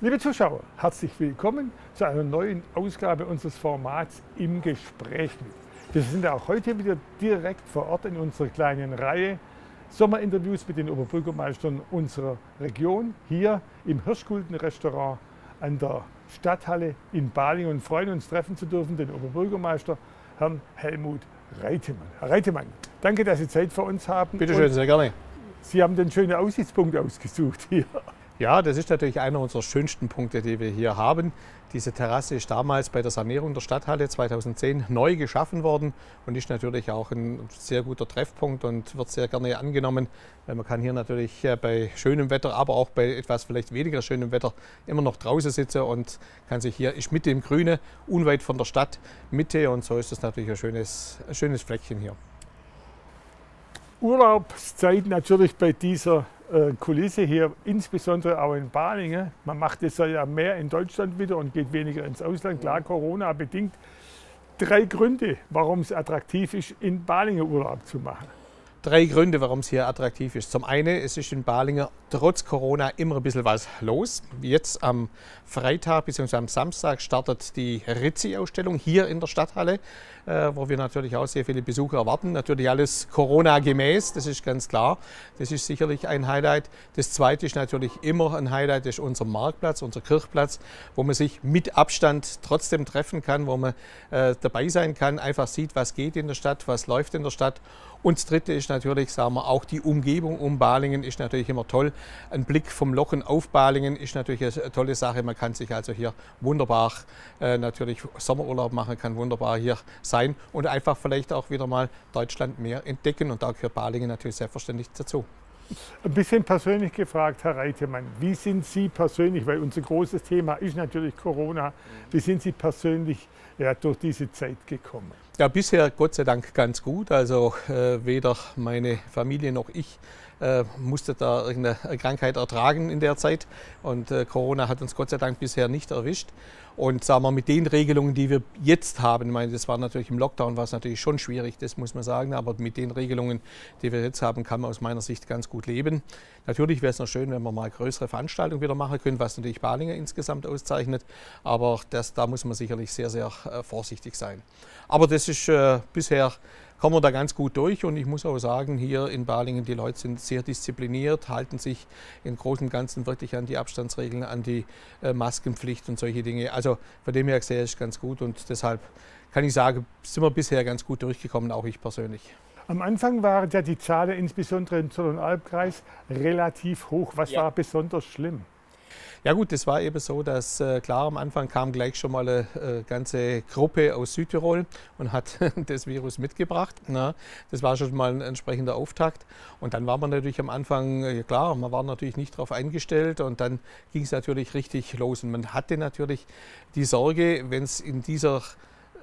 Liebe Zuschauer, herzlich willkommen zu einer neuen Ausgabe unseres Formats im Gespräch mit. Wir sind auch heute wieder direkt vor Ort in unserer kleinen Reihe Sommerinterviews mit den Oberbürgermeistern unserer Region hier im Hirschgulden Restaurant an der Stadthalle in Balingen und freuen uns treffen zu dürfen den Oberbürgermeister Herrn Helmut Reitemann. Herr Reitemann, danke, dass Sie Zeit für uns haben. Bitte schön, sehr gerne. Sie haben den schönen Aussichtspunkt ausgesucht hier. Ja, das ist natürlich einer unserer schönsten Punkte, die wir hier haben. Diese Terrasse ist damals bei der Sanierung der Stadthalle 2010 neu geschaffen worden und ist natürlich auch ein sehr guter Treffpunkt und wird sehr gerne angenommen, weil man kann hier natürlich äh, bei schönem Wetter, aber auch bei etwas vielleicht weniger schönem Wetter immer noch draußen sitzen und kann sich hier, ist Mitte im Grüne, unweit von der Stadt, Mitte und so ist es natürlich ein schönes, ein schönes Fleckchen hier. Urlaubszeit natürlich bei dieser Kulisse hier, insbesondere auch in Balingen. Man macht es ja mehr in Deutschland wieder und geht weniger ins Ausland. Klar, Corona bedingt. Drei Gründe, warum es attraktiv ist, in Balingen Urlaub zu machen. Drei Gründe, warum es hier attraktiv ist. Zum einen, es ist in Balingen trotz Corona immer ein bisschen was los. Jetzt am Freitag bzw. am Samstag startet die Rizzi-Ausstellung hier in der Stadthalle, äh, wo wir natürlich auch sehr viele Besucher erwarten. Natürlich alles Corona-gemäß, das ist ganz klar. Das ist sicherlich ein Highlight. Das zweite ist natürlich immer ein Highlight, das ist unser Marktplatz, unser Kirchplatz, wo man sich mit Abstand trotzdem treffen kann, wo man äh, dabei sein kann, einfach sieht, was geht in der Stadt, was läuft in der Stadt. Und das Dritte ist natürlich, sagen wir, auch die Umgebung um Balingen ist natürlich immer toll. Ein Blick vom Lochen auf Balingen ist natürlich eine tolle Sache. Man kann sich also hier wunderbar äh, natürlich Sommerurlaub machen, kann wunderbar hier sein und einfach vielleicht auch wieder mal Deutschland mehr entdecken. Und da gehört Balingen natürlich selbstverständlich dazu. Ein bisschen persönlich gefragt, Herr Reitemann, wie sind Sie persönlich, weil unser großes Thema ist natürlich Corona, wie sind Sie persönlich ja, durch diese Zeit gekommen? Ja, bisher Gott sei Dank ganz gut. Also äh, weder meine Familie noch ich äh, musste da irgendeine Krankheit ertragen in der Zeit. Und äh, Corona hat uns Gott sei Dank bisher nicht erwischt. Und sagen wir, mit den Regelungen, die wir jetzt haben, ich meine, das war natürlich im Lockdown, war es natürlich schon schwierig, das muss man sagen, aber mit den Regelungen, die wir jetzt haben, kann man aus meiner Sicht ganz gut leben. Natürlich wäre es noch schön, wenn wir mal größere Veranstaltungen wieder machen können, was natürlich Balinger insgesamt auszeichnet, aber das, da muss man sicherlich sehr, sehr äh, vorsichtig sein. Aber das ist äh, bisher kommen wir da ganz gut durch. Und ich muss auch sagen, hier in Balingen, die Leute sind sehr diszipliniert, halten sich im Großen und Ganzen wirklich an die Abstandsregeln, an die äh, Maskenpflicht und solche Dinge. Also von dem her sehe ich ganz gut und deshalb kann ich sagen, sind wir bisher ganz gut durchgekommen, auch ich persönlich. Am Anfang waren ja die Zahlen insbesondere im Zollernalbkreis relativ hoch. Was ja. war besonders schlimm? Ja gut, das war eben so, dass äh, klar am Anfang kam gleich schon mal eine äh, ganze Gruppe aus Südtirol und hat das Virus mitgebracht. Na, das war schon mal ein entsprechender Auftakt. Und dann war man natürlich am Anfang, äh, klar, man war natürlich nicht darauf eingestellt und dann ging es natürlich richtig los. Und man hatte natürlich die Sorge, wenn es in dieser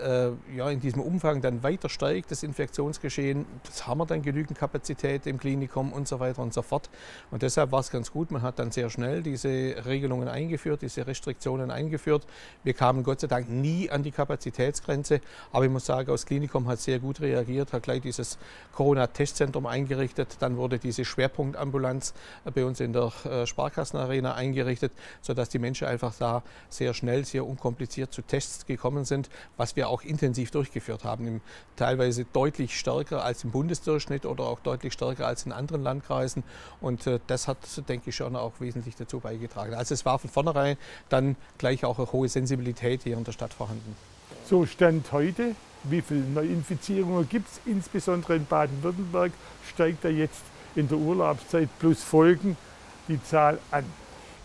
äh, ja, in diesem Umfang dann weiter steigt, das Infektionsgeschehen, das haben wir dann genügend Kapazität im Klinikum und so weiter und so fort. Und deshalb war es ganz gut, man hat dann sehr schnell diese Regelungen eingeführt, diese Restriktionen eingeführt. Wir kamen Gott sei Dank nie an die Kapazitätsgrenze, aber ich muss sagen, das Klinikum hat sehr gut reagiert, hat gleich dieses Corona-Testzentrum eingerichtet, dann wurde diese Schwerpunktambulanz bei uns in der äh, Sparkassenarena eingerichtet, sodass die Menschen einfach da sehr schnell, sehr unkompliziert zu Tests gekommen sind, was wir auch intensiv durchgeführt haben, teilweise deutlich stärker als im Bundesdurchschnitt oder auch deutlich stärker als in anderen Landkreisen. Und äh, das hat, denke ich, schon auch wesentlich dazu beigetragen. Also es war von vornherein dann gleich auch eine hohe Sensibilität hier in der Stadt vorhanden. So Stand heute, wie viele Neuinfizierungen gibt es, insbesondere in Baden-Württemberg, steigt da jetzt in der Urlaubszeit plus Folgen die Zahl an.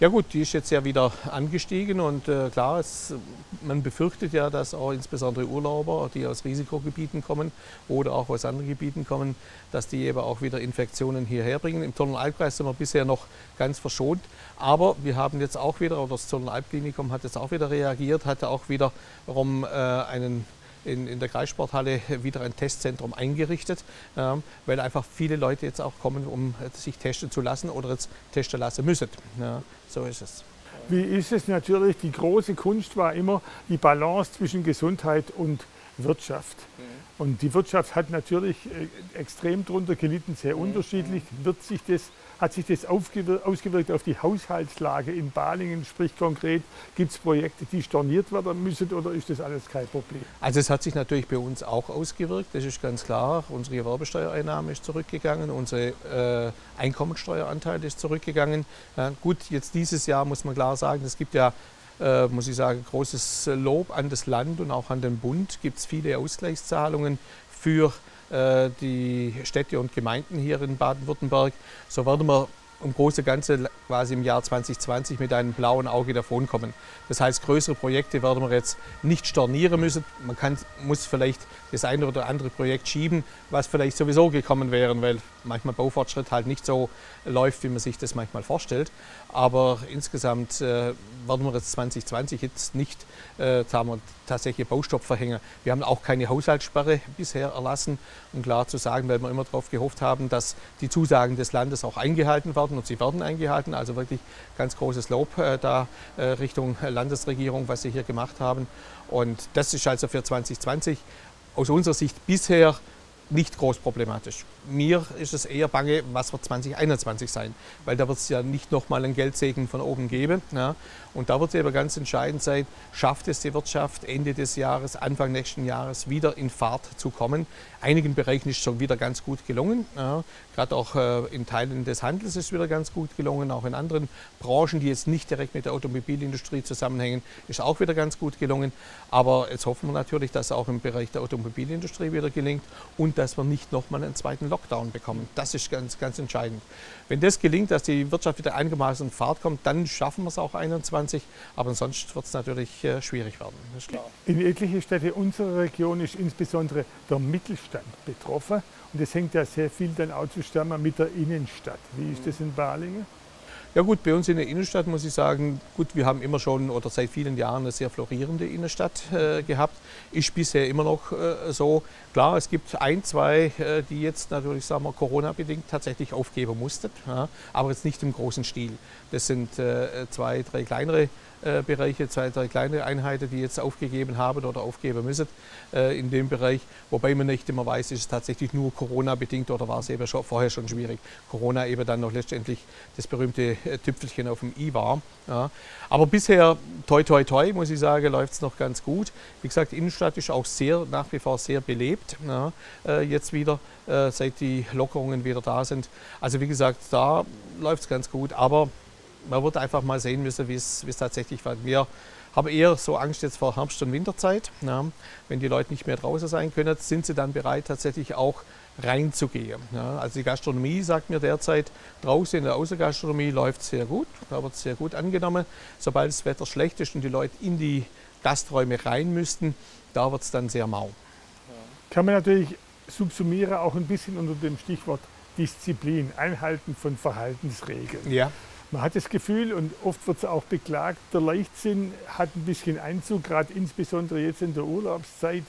Ja gut, die ist jetzt ja wieder angestiegen und äh, klar, es, man befürchtet ja, dass auch insbesondere Urlauber, die aus Risikogebieten kommen oder auch aus anderen Gebieten kommen, dass die eben auch wieder Infektionen hierher bringen. Im Zollernalbkreis sind wir bisher noch ganz verschont, aber wir haben jetzt auch wieder, oder das Zollernalbklinikum hat jetzt auch wieder reagiert, hatte auch wiederum äh, einen in, in der Kreissporthalle wieder ein Testzentrum eingerichtet, äh, weil einfach viele Leute jetzt auch kommen, um sich testen zu lassen oder jetzt testen lassen müssen. Ja, so ist es. Wie ist es natürlich? Die große Kunst war immer die Balance zwischen Gesundheit und Wirtschaft. Mhm. Und die Wirtschaft hat natürlich äh, extrem darunter gelitten, sehr unterschiedlich. Wird sich das, hat sich das ausgewirkt auf die Haushaltslage in Balingen? Sprich konkret, gibt es Projekte, die storniert werden müssen oder ist das alles kein Problem? Also es hat sich natürlich bei uns auch ausgewirkt, das ist ganz klar. Unsere Gewerbesteuereinnahme ist zurückgegangen, unser äh, Einkommensteueranteil ist zurückgegangen. Ja, gut, jetzt dieses Jahr muss man klar sagen, es gibt ja äh, muss ich sagen, großes Lob an das Land und auch an den Bund. Gibt es viele Ausgleichszahlungen für äh, die Städte und Gemeinden hier in Baden-Württemberg. So werden wir um große Ganze quasi im Jahr 2020 mit einem blauen Auge davonkommen. Das heißt, größere Projekte werden wir jetzt nicht stornieren müssen. Man kann, muss vielleicht das eine oder andere Projekt schieben, was vielleicht sowieso gekommen wäre, weil manchmal Baufortschritt halt nicht so läuft, wie man sich das manchmal vorstellt. Aber insgesamt äh, werden wir jetzt 2020 jetzt nicht äh, wir, tatsächlich Baustopp verhängen. Wir haben auch keine Haushaltssperre bisher erlassen, um klar zu sagen, weil wir immer darauf gehofft haben, dass die Zusagen des Landes auch eingehalten werden und sie werden eingehalten. Also wirklich ganz großes Lob äh, da äh, Richtung Landesregierung, was sie hier gemacht haben. Und das ist also für 2020 aus unserer Sicht bisher nicht groß problematisch. Mir ist es eher bange, was wird 2021 sein, weil da wird es ja nicht nochmal einen Geldsegen von oben geben. Ja. Und da wird es eben ganz entscheidend sein, schafft es die Wirtschaft Ende des Jahres, Anfang nächsten Jahres wieder in Fahrt zu kommen. Einigen Bereichen ist schon wieder ganz gut gelungen. Ja. Gerade auch äh, in Teilen des Handels ist wieder ganz gut gelungen. Auch in anderen Branchen, die jetzt nicht direkt mit der Automobilindustrie zusammenhängen, ist auch wieder ganz gut gelungen. Aber jetzt hoffen wir natürlich, dass es auch im Bereich der Automobilindustrie wieder gelingt und dass wir nicht nochmal einen zweiten Lockdown bekommen. Das ist ganz, ganz entscheidend. Wenn das gelingt, dass die Wirtschaft wieder einigermaßen in Fahrt kommt, dann schaffen wir es auch 2021. Aber sonst wird es natürlich äh, schwierig werden. ist klar. In etliche Städte unserer Region ist insbesondere der Mittelstand betroffen. Und das hängt ja sehr viel dann auch zusammen mit der Innenstadt. Wie ist das in Balingen? Ja gut, bei uns in der Innenstadt muss ich sagen, gut, wir haben immer schon oder seit vielen Jahren eine sehr florierende Innenstadt äh, gehabt. Ist bisher immer noch äh, so. Klar, es gibt ein, zwei, äh, die jetzt natürlich, sagen wir, Corona-bedingt tatsächlich aufgeben mussten, ja, aber jetzt nicht im großen Stil. Das sind äh, zwei, drei kleinere Bereiche, zwei, drei kleine Einheiten, die jetzt aufgegeben haben oder aufgeben müssen äh, in dem Bereich. Wobei man nicht immer weiß, ist es tatsächlich nur Corona-bedingt oder war es eben schon, vorher schon schwierig. Corona eben dann noch letztendlich das berühmte äh, Tüpfelchen auf dem i war. Ja. Aber bisher, toi, toi, toi, muss ich sagen, läuft es noch ganz gut. Wie gesagt, Innenstadt ist auch sehr, nach wie vor sehr belebt, ja, jetzt wieder, seit die Lockerungen wieder da sind. Also wie gesagt, da läuft es ganz gut, aber man wird einfach mal sehen müssen, wie es tatsächlich wird. Wir haben eher so Angst jetzt vor Herbst- und Winterzeit. Ja. Wenn die Leute nicht mehr draußen sein können, sind sie dann bereit, tatsächlich auch reinzugehen. Ja. Also die Gastronomie sagt mir derzeit, draußen in der Außengastronomie läuft es sehr gut, da wird es sehr gut angenommen. Sobald das Wetter schlecht ist und die Leute in die Gasträume rein müssten, da wird es dann sehr mau. Kann man natürlich subsumieren, auch ein bisschen unter dem Stichwort Disziplin, Einhalten von Verhaltensregeln. Ja. Man hat das Gefühl, und oft wird es auch beklagt, der Leichtsinn hat ein bisschen Einzug, gerade insbesondere jetzt in der Urlaubszeit.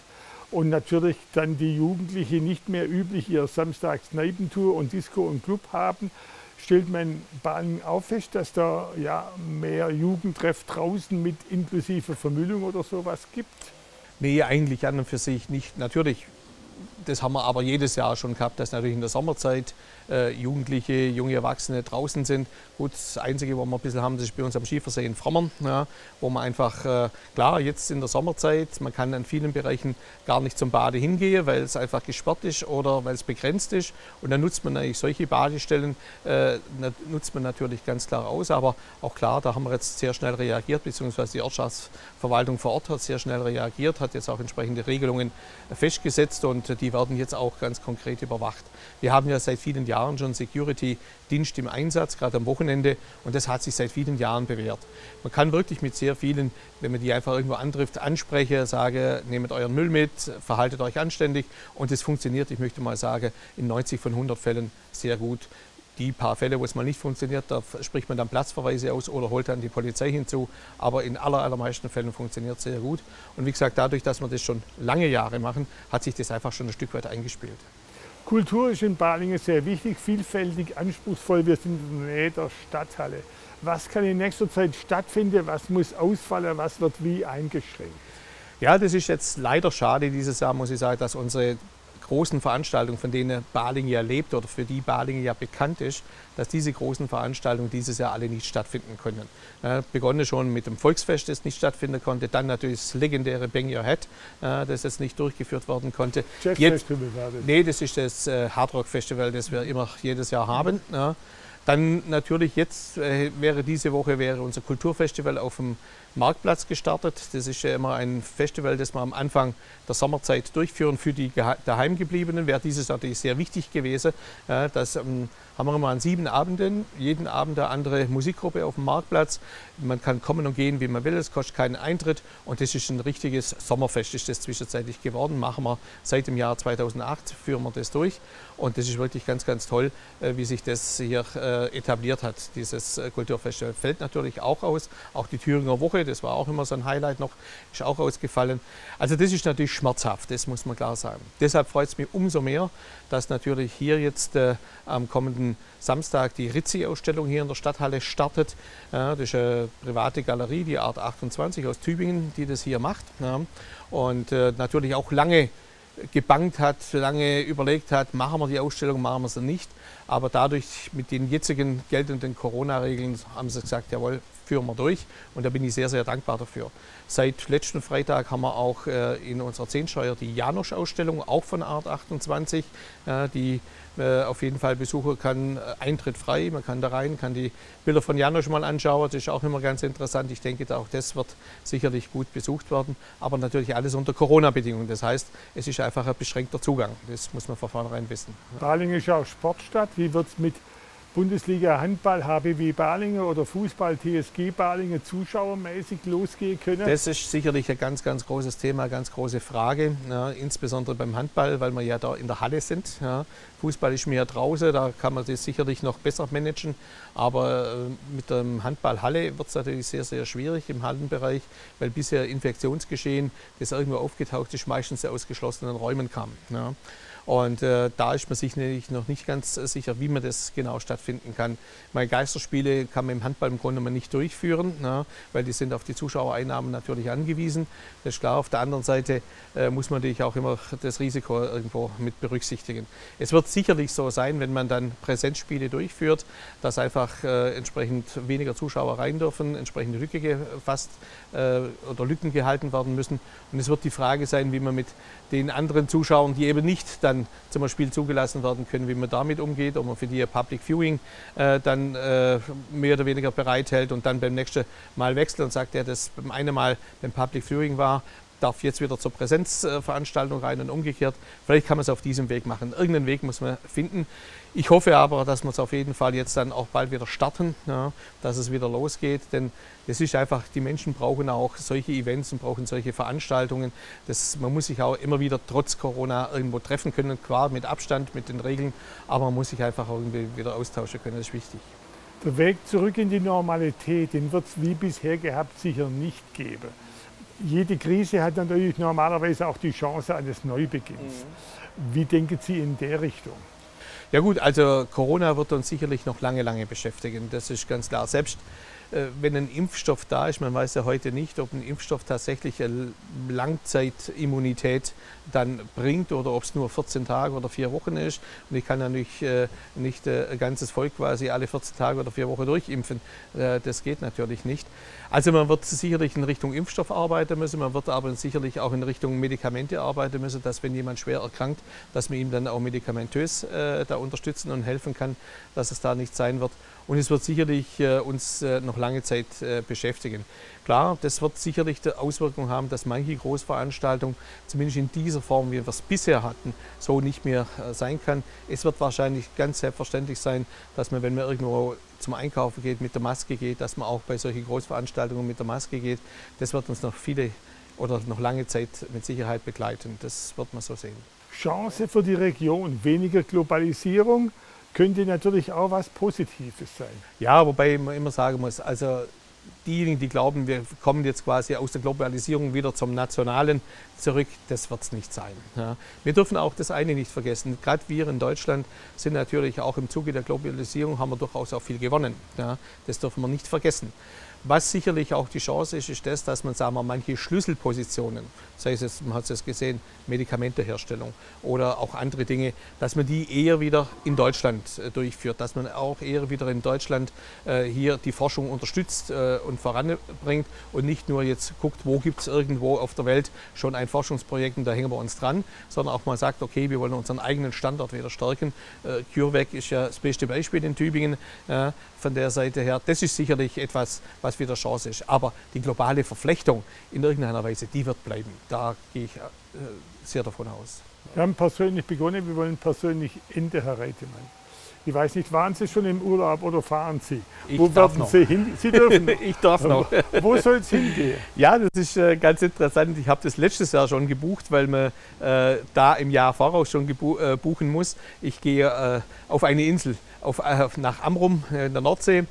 Und natürlich dann die Jugendlichen nicht mehr üblich ihr Samstags Kneipentour und Disco und Club haben, stellt man Bahnen auch fest, dass da ja mehr Jugendtreff draußen mit inklusive Vermüllung oder sowas gibt? Nee, eigentlich an und für sich nicht. Natürlich das haben wir aber jedes Jahr schon gehabt, dass natürlich in der Sommerzeit äh, Jugendliche, junge Erwachsene draußen sind. Gut, das Einzige, wo wir ein bisschen haben, ist bei uns am Schiefersee in Frommern, ja, wo man einfach, äh, klar, jetzt in der Sommerzeit, man kann in vielen Bereichen gar nicht zum Bade hingehen, weil es einfach gesperrt ist oder weil es begrenzt ist. Und dann nutzt man eigentlich solche Badestellen, äh, nutzt man natürlich ganz klar aus. Aber auch klar, da haben wir jetzt sehr schnell reagiert, beziehungsweise die Ortschaftsverwaltung vor Ort hat sehr schnell reagiert, hat jetzt auch entsprechende Regelungen festgesetzt und die werden jetzt auch ganz konkret überwacht. Wir haben ja seit vielen Jahren schon Security-Dienst im Einsatz, gerade am Wochenende, und das hat sich seit vielen Jahren bewährt. Man kann wirklich mit sehr vielen, wenn man die einfach irgendwo antrifft, ansprechen, sage, nehmt euren Müll mit, verhaltet euch anständig und das funktioniert, ich möchte mal sagen, in 90 von 100 Fällen sehr gut. Die paar Fälle, wo es mal nicht funktioniert, da spricht man dann Platzverweise aus oder holt dann die Polizei hinzu. Aber in aller, allermeisten Fällen funktioniert es sehr gut. Und wie gesagt, dadurch, dass wir das schon lange Jahre machen, hat sich das einfach schon ein Stück weit eingespielt. Kultur ist in Balingen sehr wichtig, vielfältig, anspruchsvoll. Wir sind in der Nähe der Stadthalle. Was kann in nächster Zeit stattfinden? Was muss ausfallen? Was wird wie eingeschränkt? Ja, das ist jetzt leider schade dieses Jahr, muss ich sagen, dass unsere großen Veranstaltungen, von denen Baling ja lebt oder für die Baling ja bekannt ist, dass diese großen Veranstaltungen dieses Jahr alle nicht stattfinden können. Ja, begonnen schon mit dem Volksfest, das nicht stattfinden konnte, dann natürlich das legendäre Bang Your Head, äh, das jetzt nicht durchgeführt werden konnte. Jetzt. Nee, das ist das äh, Hard Rock Festival, das wir immer jedes Jahr haben. Ja. Dann natürlich jetzt äh, wäre diese Woche wäre unser Kulturfestival auf dem Marktplatz gestartet. Das ist ja immer ein Festival, das wir am Anfang der Sommerzeit durchführen für die daheimgebliebenen. Wäre dieses natürlich sehr wichtig gewesen. Das ähm, haben wir immer an sieben Abenden, jeden Abend eine andere Musikgruppe auf dem Marktplatz. Man kann kommen und gehen, wie man will, es kostet keinen Eintritt und das ist ein richtiges Sommerfest, ist das zwischenzeitlich geworden. Machen wir seit dem Jahr 2008, führen wir das durch und das ist wirklich ganz, ganz toll, äh, wie sich das hier äh, etabliert hat, dieses äh, Kulturfestival. Fällt natürlich auch aus, auch die Thüringer Woche, das war auch immer so ein Highlight noch, ist auch ausgefallen. Also das ist natürlich schmerzhaft, das muss man klar sagen. Deshalb freut es mich umso mehr, dass natürlich hier jetzt am kommenden Samstag die Rizzi-Ausstellung hier in der Stadthalle startet. Das ist eine private Galerie, die Art 28 aus Tübingen, die das hier macht. Und äh, natürlich auch lange gebankt hat, lange überlegt hat, machen wir die Ausstellung, machen wir sie nicht. Aber dadurch mit den jetzigen geltenden Corona-Regeln haben sie gesagt, jawohl, führen wir durch. Und da bin ich sehr, sehr dankbar dafür. Seit letzten Freitag haben wir auch äh, in unserer Zehnscheuer die Janosch-Ausstellung, auch von Art 28, äh, die äh, auf jeden Fall besuchen kann. Äh, Eintritt frei, man kann da rein, kann die Bilder von Janosch mal anschauen. Das ist auch immer ganz interessant. Ich denke, auch das wird sicherlich gut besucht werden. Aber natürlich alles unter Corona-Bedingungen. Das heißt, es ist einfach ein beschränkter Zugang. Das muss man von vornherein wissen. Baling ist ja auch Sportstadt. Wie wird es mit Bundesliga Handball HBW Balingen oder Fußball TSG Balingen zuschauermäßig losgehen können? Das ist sicherlich ein ganz, ganz großes Thema, ganz große Frage, ja, insbesondere beim Handball, weil wir ja da in der Halle sind. Ja. Fußball ist mehr draußen, da kann man das sicherlich noch besser managen, aber äh, mit dem Handball-Halle wird es natürlich sehr, sehr schwierig im Hallenbereich, weil bisher Infektionsgeschehen, das irgendwo aufgetaucht ist, meistens aus geschlossenen Räumen kam. Ja. Und äh, da ist man sich noch nicht ganz sicher, wie man das genau stattfinden kann. Meine Geisterspiele kann man im Handball im Grunde nicht durchführen, ne, weil die sind auf die Zuschauereinnahmen natürlich angewiesen. Das ist klar. Auf der anderen Seite äh, muss man natürlich auch immer das Risiko irgendwo mit berücksichtigen. Es wird sicherlich so sein, wenn man dann Präsenzspiele durchführt, dass einfach äh, entsprechend weniger Zuschauer rein dürfen, entsprechende Lücke gefasst äh, oder Lücken gehalten werden müssen. Und es wird die Frage sein, wie man mit den anderen Zuschauern, die eben nicht dann zum Spiel zugelassen werden können, wie man damit umgeht, ob man für die Public Viewing äh, dann äh, mehr oder weniger bereithält und dann beim nächsten Mal wechselt und sagt, der das beim einen Mal beim Public Viewing war, darf jetzt wieder zur Präsenzveranstaltung rein und umgekehrt. Vielleicht kann man es auf diesem Weg machen. Irgendeinen Weg muss man finden. Ich hoffe aber, dass wir es auf jeden Fall jetzt dann auch bald wieder starten, ja, dass es wieder losgeht, denn es ist einfach, die Menschen brauchen auch solche Events und brauchen solche Veranstaltungen. Das, man muss sich auch immer wieder trotz Corona irgendwo treffen können, klar mit Abstand, mit den Regeln, aber man muss sich einfach irgendwie wieder austauschen können, das ist wichtig. Der Weg zurück in die Normalität, den wird es wie bisher gehabt sicher nicht geben jede Krise hat natürlich normalerweise auch die Chance eines Neubeginns. Mhm. Wie denken Sie in der Richtung? Ja gut, also Corona wird uns sicherlich noch lange, lange beschäftigen. Das ist ganz klar. Selbst wenn ein Impfstoff da ist, man weiß ja heute nicht, ob ein Impfstoff tatsächlich eine Langzeitimmunität dann bringt oder ob es nur 14 Tage oder vier Wochen ist. Und ich kann ja nicht, äh, nicht äh, ein ganzes Volk quasi alle 14 Tage oder vier Wochen durchimpfen. Das geht natürlich nicht. Also man wird sicherlich in Richtung Impfstoff arbeiten müssen, man wird aber sicherlich auch in Richtung Medikamente arbeiten müssen, dass wenn jemand schwer erkrankt, dass man ihm dann auch medikamentös äh, da unterstützen und helfen kann, dass es da nicht sein wird. Und es wird sicherlich äh, uns äh, noch lange Zeit äh, beschäftigen. Klar, das wird sicherlich die Auswirkung haben, dass manche Großveranstaltungen, zumindest in dieser Form, wie wir es bisher hatten, so nicht mehr sein kann. Es wird wahrscheinlich ganz selbstverständlich sein, dass man, wenn man irgendwo zum Einkaufen geht, mit der Maske geht, dass man auch bei solchen Großveranstaltungen mit der Maske geht. Das wird uns noch viele oder noch lange Zeit mit Sicherheit begleiten. Das wird man so sehen. Chance für die Region, weniger Globalisierung könnte natürlich auch was Positives sein. Ja, wobei man immer sagen muss, also diejenigen, die glauben, wir kommen jetzt quasi aus der Globalisierung wieder zum Nationalen zurück, das wird es nicht sein. Ja. Wir dürfen auch das eine nicht vergessen. Gerade wir in Deutschland sind natürlich auch im Zuge der Globalisierung, haben wir durchaus auch viel gewonnen. Ja. Das dürfen wir nicht vergessen. Was sicherlich auch die Chance ist, ist das, dass man sagen wir, manche Schlüsselpositionen, sei es jetzt, man hat es gesehen, Medikamenteherstellung oder auch andere Dinge, dass man die eher wieder in Deutschland äh, durchführt, dass man auch eher wieder in Deutschland äh, hier die Forschung unterstützt äh, und voranbringt und nicht nur jetzt guckt, wo gibt es irgendwo auf der Welt schon ein Forschungsprojekt und da hängen wir uns dran, sondern auch mal sagt, okay, wir wollen unseren eigenen Standort wieder stärken. Äh, CureVac ist ja das beste Beispiel in Tübingen äh, von der Seite her. Das ist sicherlich etwas, was wieder Chance ist. Aber die globale Verflechtung in irgendeiner Weise, die wird bleiben. Da gehe ich äh, sehr davon aus. Wir haben persönlich begonnen, wir wollen persönlich Ende, Herr Reitemann. Ich weiß nicht, waren Sie schon im Urlaub oder fahren Sie? Ich Wo darf werden noch. Sie hin? Sie dürfen. ich darf noch. Wo soll es hingehen? Ja, das ist äh, ganz interessant. Ich habe das letztes Jahr schon gebucht, weil man äh, da im Jahr voraus schon äh, buchen muss. Ich gehe äh, auf eine Insel, auf, äh, nach Amrum äh, in der Nordsee.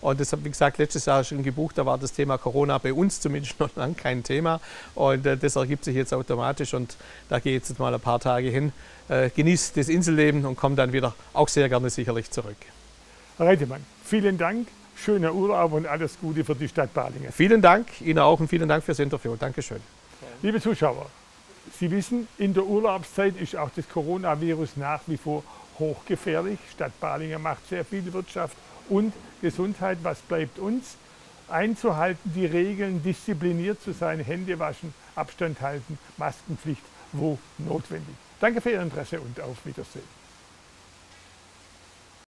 Und das habe wie gesagt letztes Jahr schon gebucht. Da war das Thema Corona bei uns zumindest noch lange kein Thema. Und äh, das ergibt sich jetzt automatisch. Und da gehe ich jetzt mal ein paar Tage hin, äh, genieße das Inselleben und komme dann wieder auch sehr gerne sicherlich zurück. Herr Reitemann, vielen Dank, schöner Urlaub und alles Gute für die Stadt Balingen. Vielen Dank Ihnen auch und vielen Dank fürs Interview. Dankeschön. Liebe Zuschauer, Sie wissen, in der Urlaubszeit ist auch das Coronavirus nach wie vor hochgefährlich. Stadt Balingen macht sehr viel Wirtschaft und Gesundheit. Was bleibt uns? Einzuhalten, die Regeln, diszipliniert zu sein, Hände waschen, Abstand halten, Maskenpflicht, wo notwendig. Danke für Ihr Interesse und auf Wiedersehen.